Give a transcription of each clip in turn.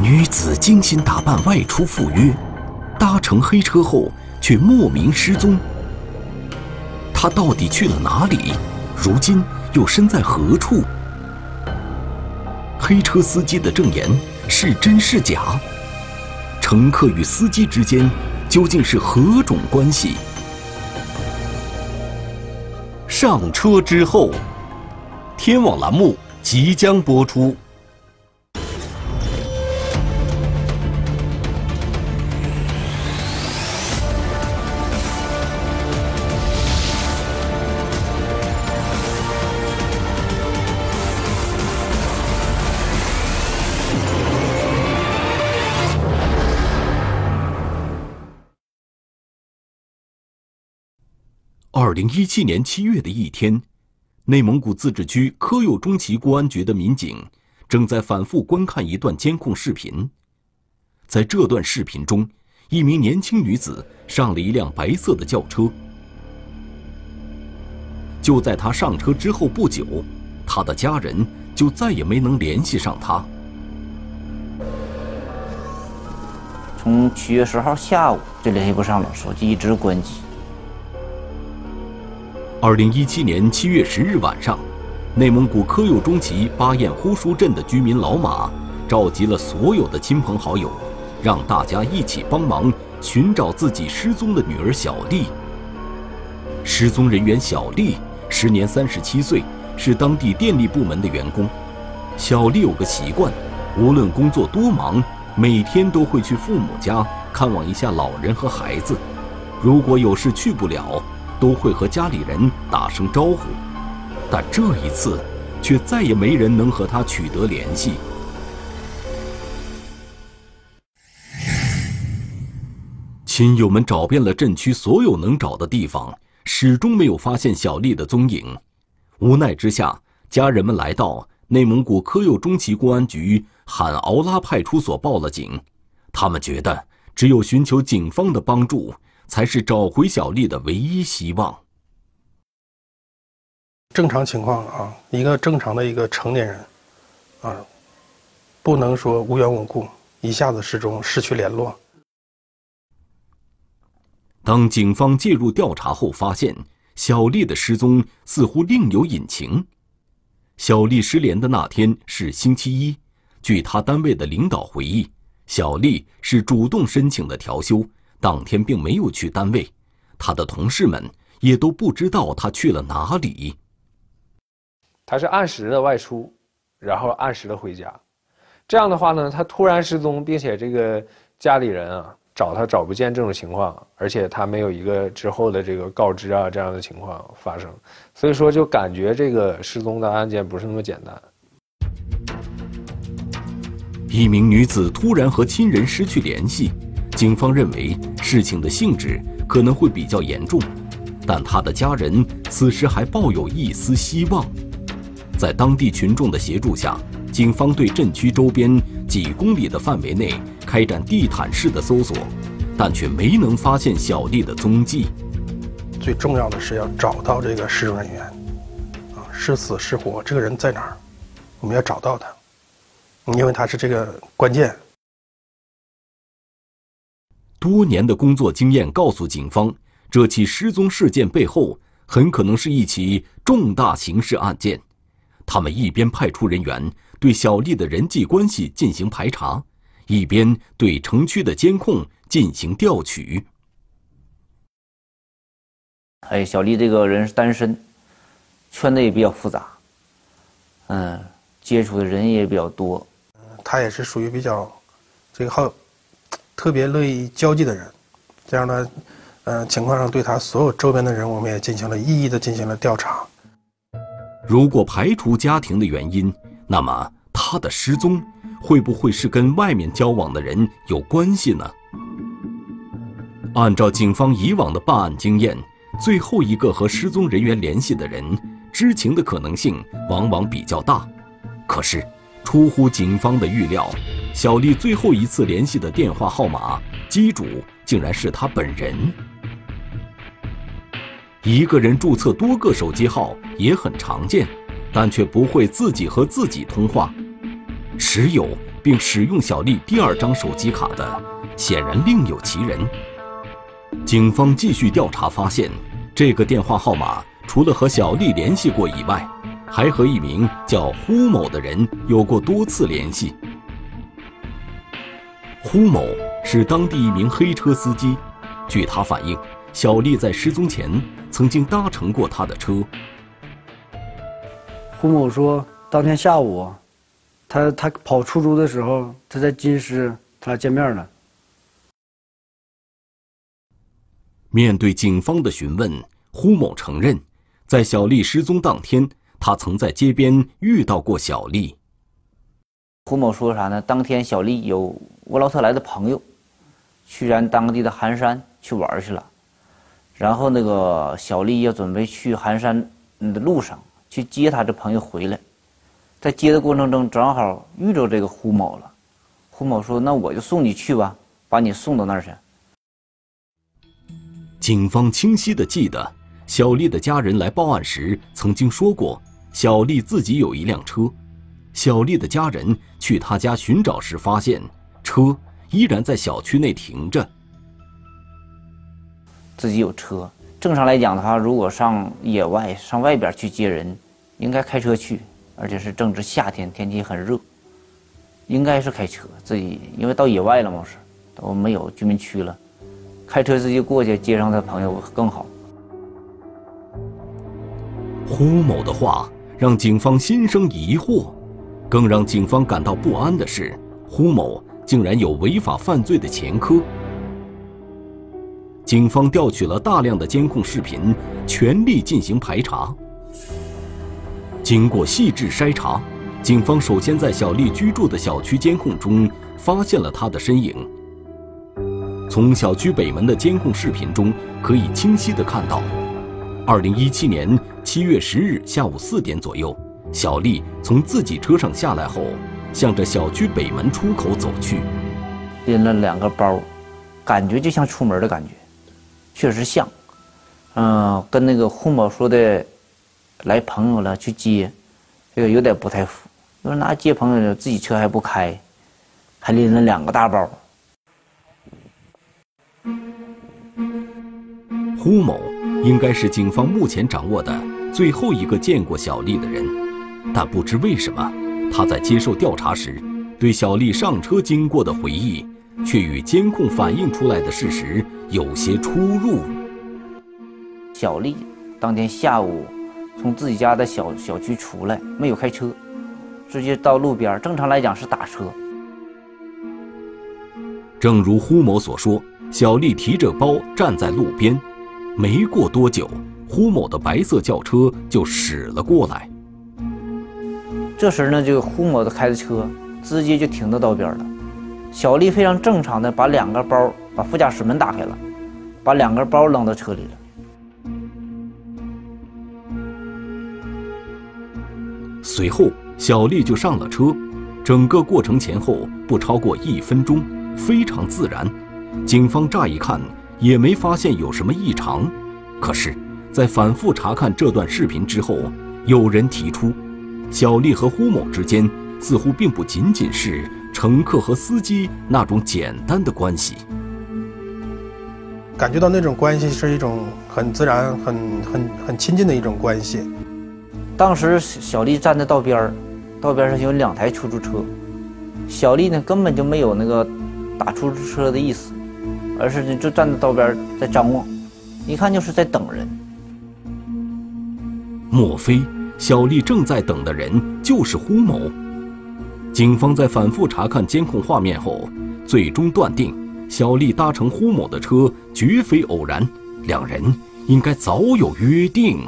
女子精心打扮外出赴约，搭乘黑车后却莫名失踪。她到底去了哪里？如今又身在何处？黑车司机的证言是真是假？乘客与司机之间究竟是何种关系？上车之后，天网栏目即将播出。二零一七年七月的一天，内蒙古自治区科右中旗公安局的民警正在反复观看一段监控视频。在这段视频中，一名年轻女子上了一辆白色的轿车。就在她上车之后不久，她的家人就再也没能联系上她。从七月十号下午就联系不上了，手机一直关机。二零一七年七月十日晚上，内蒙古科右中旗巴彦呼舒镇的居民老马召集了所有的亲朋好友，让大家一起帮忙寻找自己失踪的女儿小丽。失踪人员小丽时年三十七岁，是当地电力部门的员工。小丽有个习惯，无论工作多忙，每天都会去父母家看望一下老人和孩子。如果有事去不了，都会和家里人打声招呼，但这一次，却再也没人能和他取得联系。亲友们找遍了镇区所有能找的地方，始终没有发现小丽的踪影。无奈之下，家人们来到内蒙古科右中旗公安局罕敖拉派出所报了警。他们觉得，只有寻求警方的帮助。才是找回小丽的唯一希望。正常情况啊，一个正常的一个成年人，啊，不能说无缘无故一下子失踪、失去联络。当警方介入调查后，发现小丽的失踪似乎另有隐情。小丽失联的那天是星期一，据她单位的领导回忆，小丽是主动申请的调休。当天并没有去单位，他的同事们也都不知道他去了哪里。他是按时的外出，然后按时的回家。这样的话呢，他突然失踪，并且这个家里人啊找他找不见这种情况，而且他没有一个之后的这个告知啊这样的情况发生，所以说就感觉这个失踪的案件不是那么简单。一名女子突然和亲人失去联系。警方认为事情的性质可能会比较严重，但他的家人此时还抱有一丝希望。在当地群众的协助下，警方对镇区周边几公里的范围内开展地毯式的搜索，但却没能发现小丽的踪迹。最重要的是要找到这个失踪人员，啊，是死是活，这个人在哪儿？我们要找到他，因为他是这个关键。多年的工作经验告诉警方，这起失踪事件背后很可能是一起重大刑事案件。他们一边派出人员对小丽的人际关系进行排查，一边对城区的监控进行调取。哎，小丽这个人是单身，圈子也比较复杂，嗯，接触的人也比较多。他也是属于比较这个好。特别乐意交际的人，这样的，呃，情况上对他所有周边的人，我们也进行了一一的进行了调查。如果排除家庭的原因，那么他的失踪会不会是跟外面交往的人有关系呢？按照警方以往的办案经验，最后一个和失踪人员联系的人知情的可能性往往比较大。可是，出乎警方的预料。小丽最后一次联系的电话号码机主竟然是她本人。一个人注册多个手机号也很常见，但却不会自己和自己通话。持有并使用小丽第二张手机卡的，显然另有其人。警方继续调查，发现这个电话号码除了和小丽联系过以外，还和一名叫胡某的人有过多次联系。胡某是当地一名黑车司机，据他反映，小丽在失踪前曾经搭乘过他的车。胡某说，当天下午，他他跑出租的时候，他在金狮，他俩见面了。面对警方的询问，胡某承认，在小丽失踪当天，他曾在街边遇到过小丽。胡某说啥呢？当天小丽有乌劳特来的朋友，去咱当地的寒山去玩去了，然后那个小丽要准备去寒山的路上去接她这朋友回来，在接的过程中正好遇着这个胡某了。胡某说：“那我就送你去吧，把你送到那儿去。”警方清晰地记得，小丽的家人来报案时曾经说过，小丽自己有一辆车。小丽的家人去她家寻找时，发现车依然在小区内停着。自己有车，正常来讲的话，如果上野外、上外边去接人，应该开车去，而且是正值夏天，天气很热，应该是开车。自己因为到野外了嘛，是都没有居民区了。开车自己过去接上他朋友更好。胡某的话让警方心生疑惑，更让警方感到不安的是，胡某竟然有违法犯罪的前科。警方调取了大量的监控视频，全力进行排查。经过细致筛查，警方首先在小丽居住的小区监控中发现了她的身影。从小区北门的监控视频中，可以清晰地看到，二零一七年七月十日下午四点左右，小丽从自己车上下来后，向着小区北门出口走去，拎了两个包，感觉就像出门的感觉，确实像，嗯，跟那个胡某说的，来朋友了去接，这个有点不太符。说那接朋友自己车还不开，还拎了两个大包。胡某应该是警方目前掌握的最后一个见过小丽的人，但不知为什么，他在接受调查时，对小丽上车经过的回忆，却与监控反映出来的事实有些出入。小丽当天下午从自己家的小小区出来，没有开车，直接到路边，正常来讲是打车。正如呼某所说，小丽提着包站在路边。没过多久，呼某的白色轿车就驶了过来。这时呢，就胡某的开的车直接就停到道边了。小丽非常正常的把两个包，把副驾驶门打开了，把两个包扔到车里了。随后，小丽就上了车，整个过程前后不超过一分钟，非常自然。警方乍一看。也没发现有什么异常，可是，在反复查看这段视频之后，有人提出，小丽和呼某之间似乎并不仅仅是乘客和司机那种简单的关系，感觉到那种关系是一种很自然、很很很亲近的一种关系。当时小丽站在道边儿，道边上有两台出租车，小丽呢根本就没有那个打出租车的意思。而是就站在道边在张望，一看就是在等人。莫非小丽正在等的人就是胡某？警方在反复查看监控画面后，最终断定小丽搭乘胡某的车绝非偶然，两人应该早有约定。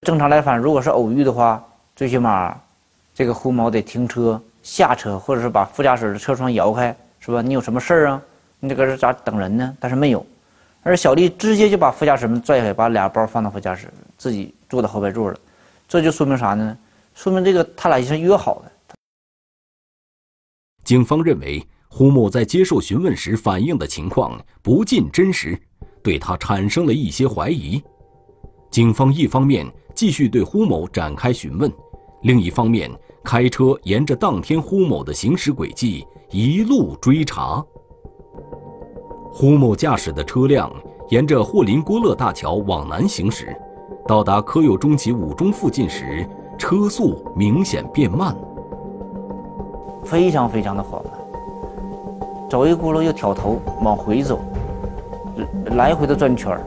正常来讲，如果是偶遇的话，最起码这个胡某得停车下车，或者是把副驾驶的车窗摇开，是吧？你有什么事儿啊？你这搁这咋等人呢？但是没有，而小丽直接就把副驾驶门拽开，把俩包放到副驾驶，自己坐到后排座了。这就说明啥呢？说明这个他俩是约好的。警方认为胡某在接受询问时反映的情况不尽真实，对他产生了一些怀疑。警方一方面继续对胡某展开询问，另一方面开车沿着当天胡某的行驶轨迹一路追查。胡某驾驶的车辆沿着霍林郭勒大桥往南行驶，到达科右中旗五中附近时，车速明显变慢，非常非常的缓慢。走一轱辘又挑头往回走，来回的转圈儿。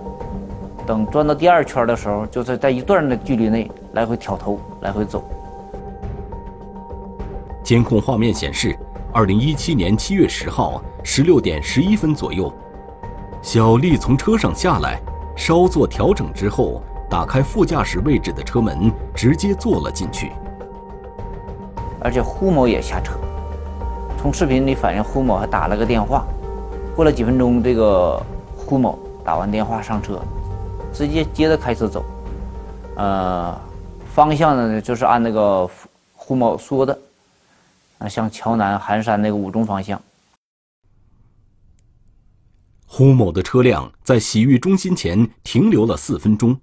等转到第二圈的时候，就是在一段的距离内来回挑头，来回走。监控画面显示，二零一七年七月十号十六点十一分左右，小丽从车上下来，稍作调整之后，打开副驾驶位置的车门，直接坐了进去。而且胡某也下车。从视频里反映，胡某还打了个电话。过了几分钟，这个胡某打完电话上车。直接接着开车走，呃，方向呢就是按那个胡某说的，啊，向桥南寒山那个五中方向。胡某的车辆在洗浴中心前停留了四分钟，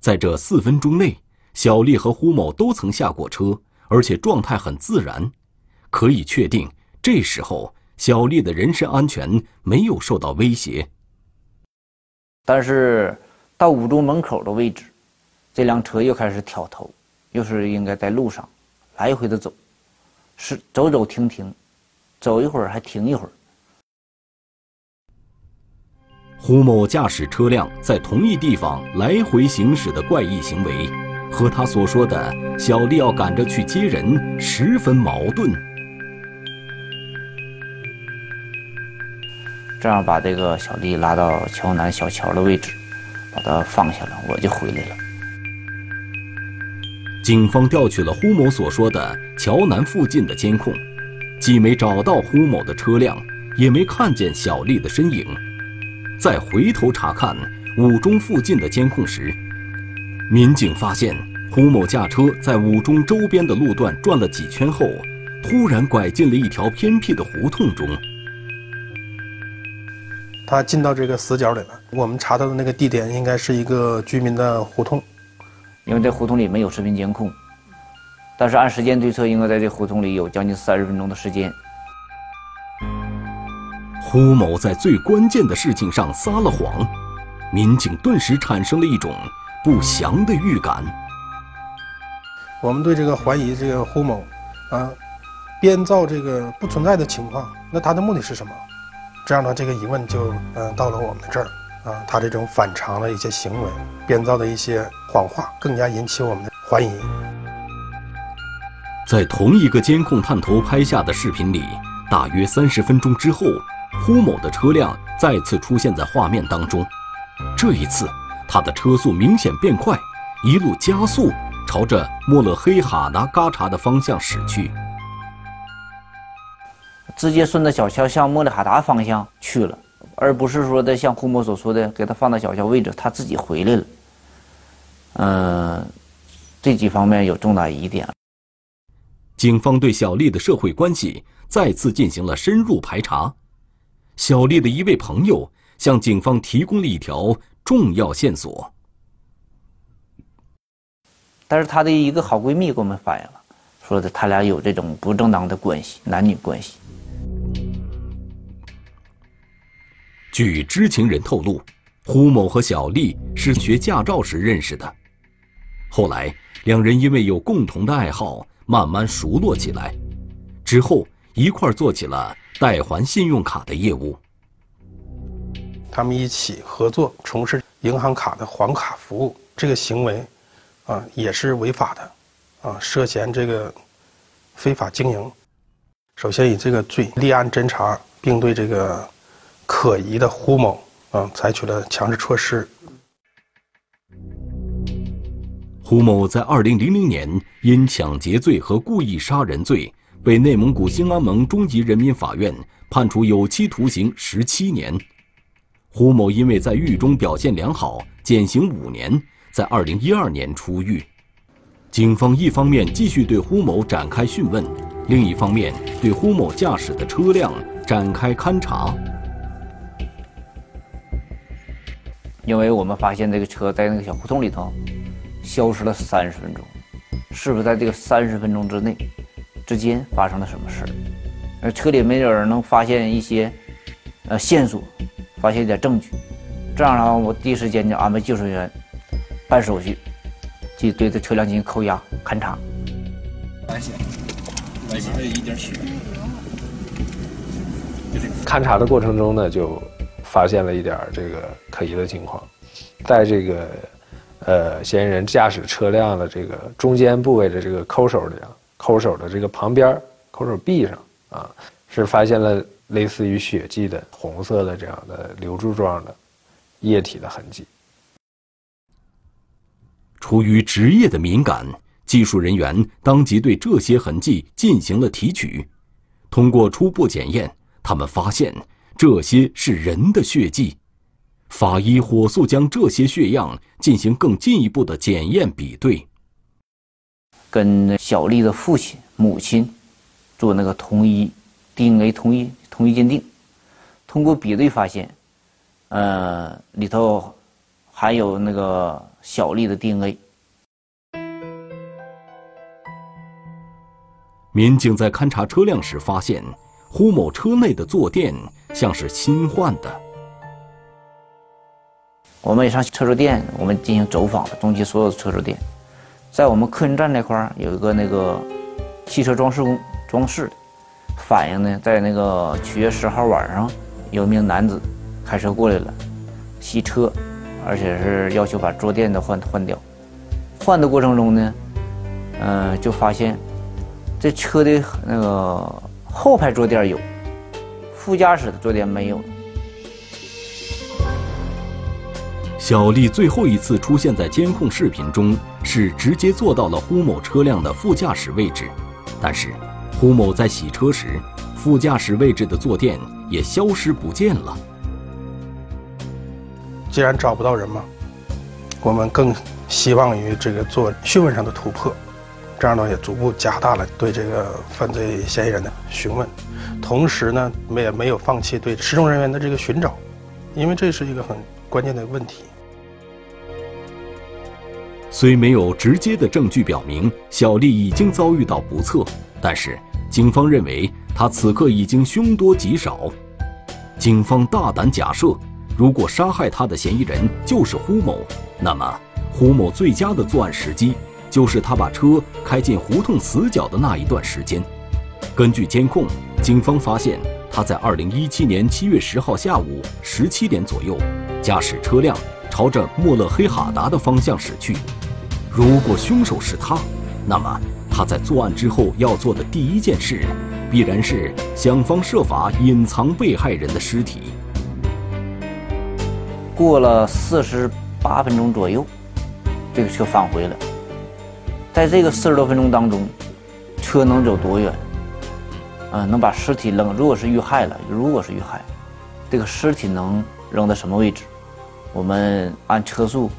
在这四分钟内，小丽和胡某都曾下过车，而且状态很自然，可以确定这时候小丽的人身安全没有受到威胁。但是。到五中门口的位置，这辆车又开始挑头，又是应该在路上来回的走，是走走停停，走一会儿还停一会儿。胡某驾驶车辆在同一地方来回行驶的怪异行为，和他所说的小丽要赶着去接人十分矛盾。这样把这个小丽拉到桥南小桥的位置。把她放下了，我就回来了。警方调取了胡某所说的桥南附近的监控，既没找到胡某的车辆，也没看见小丽的身影。再回头查看五中附近的监控时，民警发现胡某驾车在五中周边的路段转了几圈后，突然拐进了一条偏僻的胡同中。他进到这个死角里了。我们查到的那个地点应该是一个居民的胡同，因为这胡同里没有视频监控，但是按时间推测，应该在这胡同里有将近三十分钟的时间。胡某在最关键的事情上撒了谎，民警顿时产生了一种不祥的预感。我们对这个怀疑这个胡某，啊，编造这个不存在的情况，那他的目的是什么？这样呢，这个疑问就嗯到了我们这儿啊，他这种反常的一些行为，编造的一些谎话，更加引起我们的怀疑。在同一个监控探头拍下的视频里，大约三十分钟之后，胡某的车辆再次出现在画面当中。这一次，他的车速明显变快，一路加速，朝着莫勒黑哈达嘎查的方向驶去。直接顺着小桥向莫勒哈达方向去了，而不是说的像胡某所说的给他放到小桥位置，他自己回来了。嗯，这几方面有重大疑点。警方对小丽的社会关系再次进行了深入排查，小丽的一位朋友向警方提供了一条重要线索。但是她的一个好闺蜜给我们反映了，说的他俩有这种不正当的关系，男女关系。据知情人透露，胡某和小丽是学驾照时认识的，后来两人因为有共同的爱好，慢慢熟络起来，之后一块做起了代还信用卡的业务。他们一起合作从事银行卡的还卡服务，这个行为，啊，也是违法的，啊，涉嫌这个非法经营。首先以这个罪立案侦查，并对这个。可疑的胡某啊，采取了强制措施。胡某在二零零零年因抢劫罪和故意杀人罪，被内蒙古兴安盟中级人民法院判处有期徒刑十七年。胡某因为在狱中表现良好，减刑五年，在二零一二年出狱。警方一方面继续对胡某展开讯问，另一方面对胡某驾驶的车辆展开勘查。因为我们发现这个车在那个小胡同里头消失了三十分钟，是不是在这个三十分钟之内，之间发生了什么事儿，而车里没有人能发现一些呃线索，发现一点证据。这样的话，我第一时间就安排技术人员办手续，去对这车辆进行扣押勘查。发现外边还有一点血。勘查的过程中呢，就发现了一点这个可疑的情况，在这个呃嫌疑人驾驶车辆的这个中间部位的这个抠手里啊抠手的这个旁边抠手臂上啊，是发现了类似于血迹的红色的这样的流柱状的液体的痕迹。出于职业的敏感，技术人员当即对这些痕迹进行了提取，通过初步检验。他们发现这些是人的血迹，法医火速将这些血样进行更进一步的检验比对，跟小丽的父亲、母亲做那个同一 DNA 同一同一鉴定，通过比对发现，呃，里头含有那个小丽的 DNA。民警在勘查车辆时发现。胡某车内的坐垫像是新换的。我们也上车主店，我们进行走访了中汽所有的车主店，在我们客运站那块儿有一个那个汽车装饰工装饰的，反映呢，在那个七月十号晚上，有一名男子开车过来了，洗车，而且是要求把坐垫都换换掉。换的过程中呢，嗯，就发现这车的那个。后排坐垫有，副驾驶的坐垫没有。小丽最后一次出现在监控视频中，是直接坐到了胡某车辆的副驾驶位置，但是胡某在洗车时，副驾驶位置的坐垫也消失不见了。既然找不到人嘛，我们更希望于这个做讯问上的突破。这样呢，也逐步加大了对这个犯罪嫌疑人的询问，同时呢，我们也没有放弃对失踪人员的这个寻找，因为这是一个很关键的问题。虽没有直接的证据表明小丽已经遭遇到不测，但是警方认为她此刻已经凶多吉少。警方大胆假设，如果杀害她的嫌疑人就是胡某，那么胡某最佳的作案时机。就是他把车开进胡同死角的那一段时间。根据监控，警方发现他在2017年7月10号下午17点左右，驾驶车辆朝着莫勒黑哈达的方向驶去。如果凶手是他，那么他在作案之后要做的第一件事，必然是想方设法隐藏被害人的尸体。过了四十八分钟左右，这个车返回了。在这个四十多分钟当中，车能走多远？嗯，能把尸体扔？如果是遇害了，如果是遇害，这个尸体能扔到什么位置？我们按车速，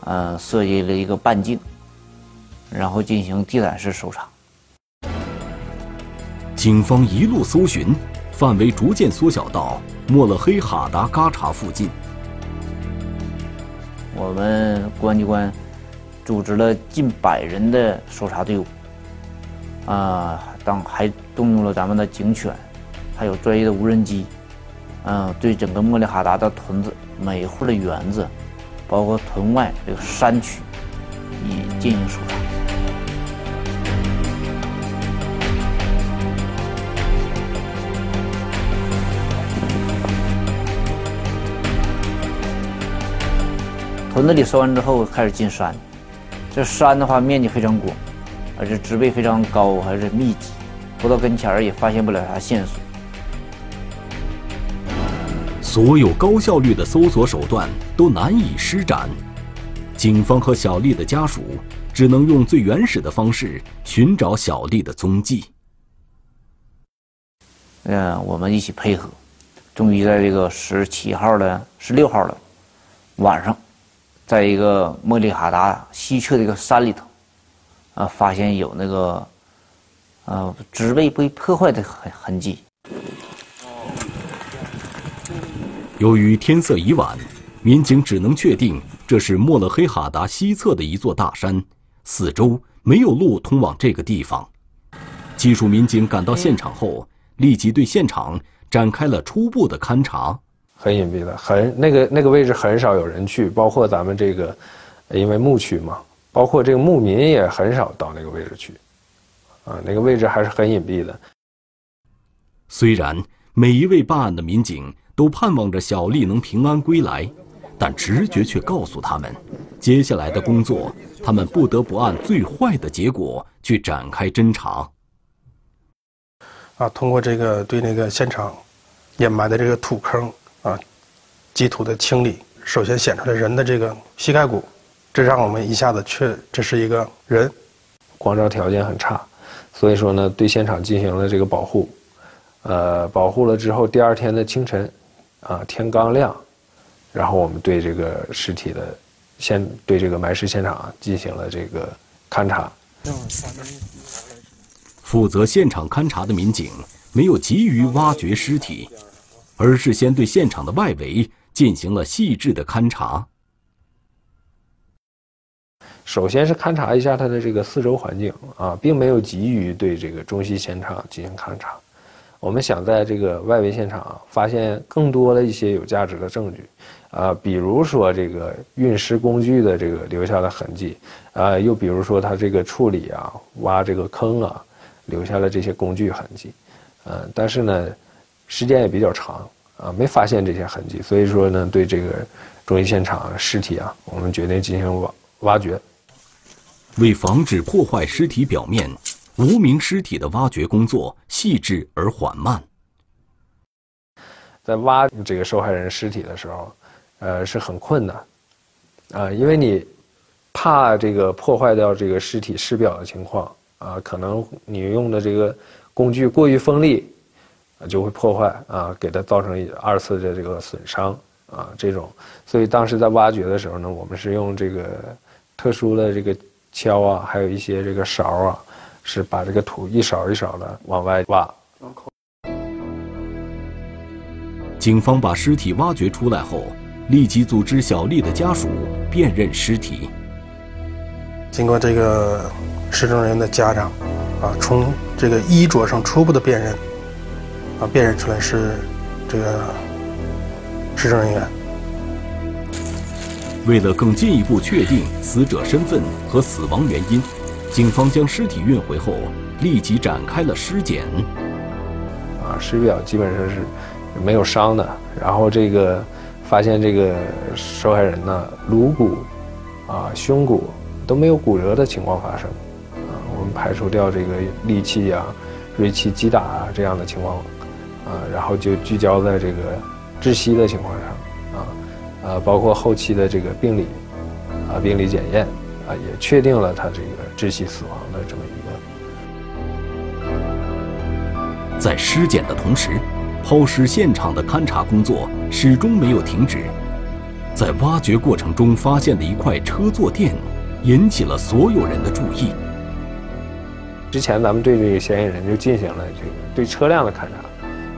呃，设计了一个半径，然后进行地毯式搜查。警方一路搜寻，范围逐渐缩小到莫勒黑哈达嘎查附近。我们公安机关。组织了近百人的搜查队伍，啊，当还动用了咱们的警犬，还有专业的无人机，嗯，对整个莫里哈达的屯子、每户的园子，包括屯外这个山区，以进行搜查。屯子里搜完之后，开始进山。这山的话，面积非常广，而且植被非常高，还是密集，不到跟前儿也发现不了啥线索。所有高效率的搜索手段都难以施展，警方和小丽的家属只能用最原始的方式寻找小丽的踪迹。嗯，我们一起配合，终于在这个十七号的、十六号的晚上。在一个莫里哈达西侧的一个山里头，啊，发现有那个，呃，植被被破坏的痕痕迹。由于天色已晚，民警只能确定这是莫勒黑哈达西侧的一座大山，四周没有路通往这个地方。技术民警赶到现场后，立即对现场展开了初步的勘查。很隐蔽的，很那个那个位置很少有人去，包括咱们这个，因为牧区嘛，包括这个牧民也很少到那个位置去，啊，那个位置还是很隐蔽的。虽然每一位办案的民警都盼望着小丽能平安归来，但直觉却告诉他们，接下来的工作，他们不得不按最坏的结果去展开侦查。啊，通过这个对那个现场掩埋的这个土坑啊，基土的清理，首先显出来人的这个膝盖骨，这让我们一下子确这是一个人。光照条件很差，所以说呢，对现场进行了这个保护。呃，保护了之后，第二天的清晨，啊，天刚亮，然后我们对这个尸体的现对这个埋尸现场进行了这个勘查。负责现场勘查的民警没有急于挖掘尸体，而是先对现场的外围进行了细致的勘查。首先是勘察一下它的这个四周环境啊，并没有急于对这个中西现场进行勘察。我们想在这个外围现场发现更多的一些有价值的证据，啊，比如说这个运尸工具的这个留下的痕迹，啊，又比如说它这个处理啊，挖这个坑啊，留下了这些工具痕迹，嗯，但是呢，时间也比较长，啊，没发现这些痕迹，所以说呢，对这个中医现场尸体啊，我们决定进行挖挖掘。为防止破坏尸体表面。无名尸体的挖掘工作细致而缓慢，在挖这个受害人尸体的时候，呃，是很困难，啊，因为你怕这个破坏掉这个尸体尸表的情况，啊，可能你用的这个工具过于锋利，啊，就会破坏啊，给它造成二次的这个损伤啊，这种，所以当时在挖掘的时候呢，我们是用这个特殊的这个锹啊，还有一些这个勺啊。是把这个土一勺一勺的往外挖。警方把尸体挖掘出来后，立即组织小丽的家属辨认尸体。经过这个失踪人的家长啊，从这个衣着上初步的辨认啊，辨认出来是这个失踪人员。为了更进一步确定死者身份和死亡原因。警方将尸体运回后，立即展开了尸检。啊，尸表基本上是没有伤的。然后这个发现这个受害人呢，颅骨、啊胸骨都没有骨折的情况发生。啊，我们排除掉这个利器啊、锐器击打啊这样的情况。啊，然后就聚焦在这个窒息的情况上。啊，呃，包括后期的这个病理，啊病理检验。啊，也确定了他这个窒息死亡的这么一个。在尸检的同时，抛尸现场的勘查工作始终没有停止。在挖掘过程中发现的一块车坐垫，引起了所有人的注意。之前咱们对这个嫌疑人就进行了这个对车辆的勘查，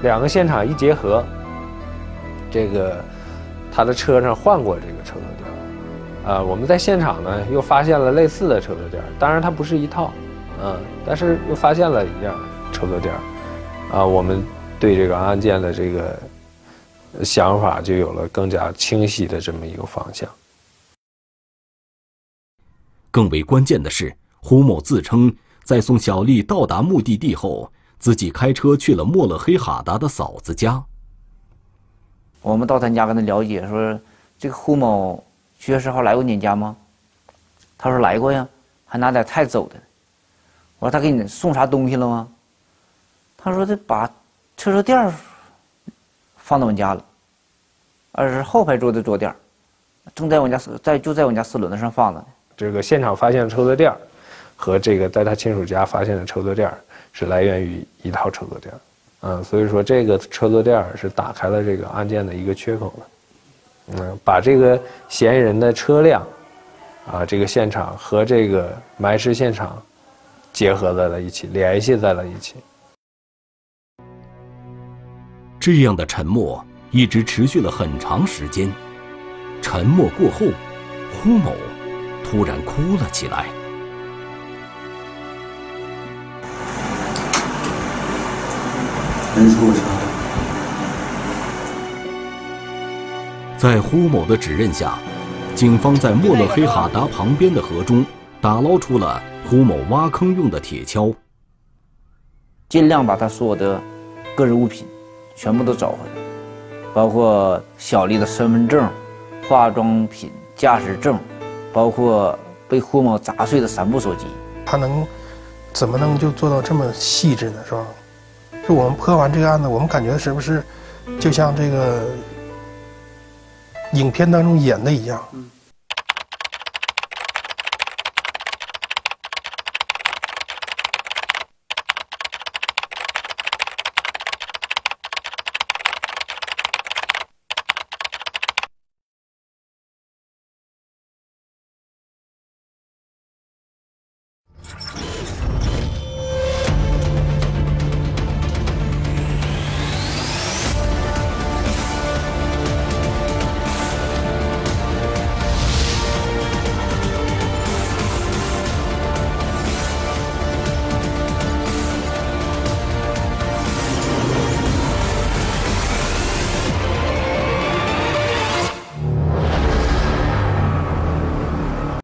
两个现场一结合，这个他的车上换过这个车。啊，我们在现场呢又发现了类似的车坐垫，当然它不是一套，嗯，但是又发现了一样车坐垫，啊，我们对这个案件的这个想法就有了更加清晰的这么一个方向。更为关键的是，胡某自称在送小丽到达目的地后，自己开车去了莫勒黑哈达的嫂子家。我们到他家跟他了解，说这个胡某。七月十号来过你家吗？他说来过呀，还拿点菜走的。我说他给你送啥东西了吗？他说他把车车垫放到我家了，而是后排座的坐垫，正在我家在就在我家四轮子上放着呢。这个现场发现的车坐垫和这个在他亲属家发现的车坐垫是来源于一套车坐垫，嗯，所以说这个车坐垫是打开了这个案件的一个缺口了。嗯，把这个嫌疑人的车辆，啊，这个现场和这个埋尸现场结合在了一起，联系在了一起。这样的沉默一直持续了很长时间。沉默过后，呼某突然哭了起来。人出了在呼某的指认下，警方在莫勒黑哈达旁边的河中打捞出了呼某挖坑用的铁锹。尽量把他所有的个人物品全部都找回来，包括小丽的身份证、化妆品、驾驶证，包括被呼某砸碎的三部手机。他能怎么能就做到这么细致呢？是吧？就我们破完这个案子，我们感觉是不是就像这个影片当中演的一样？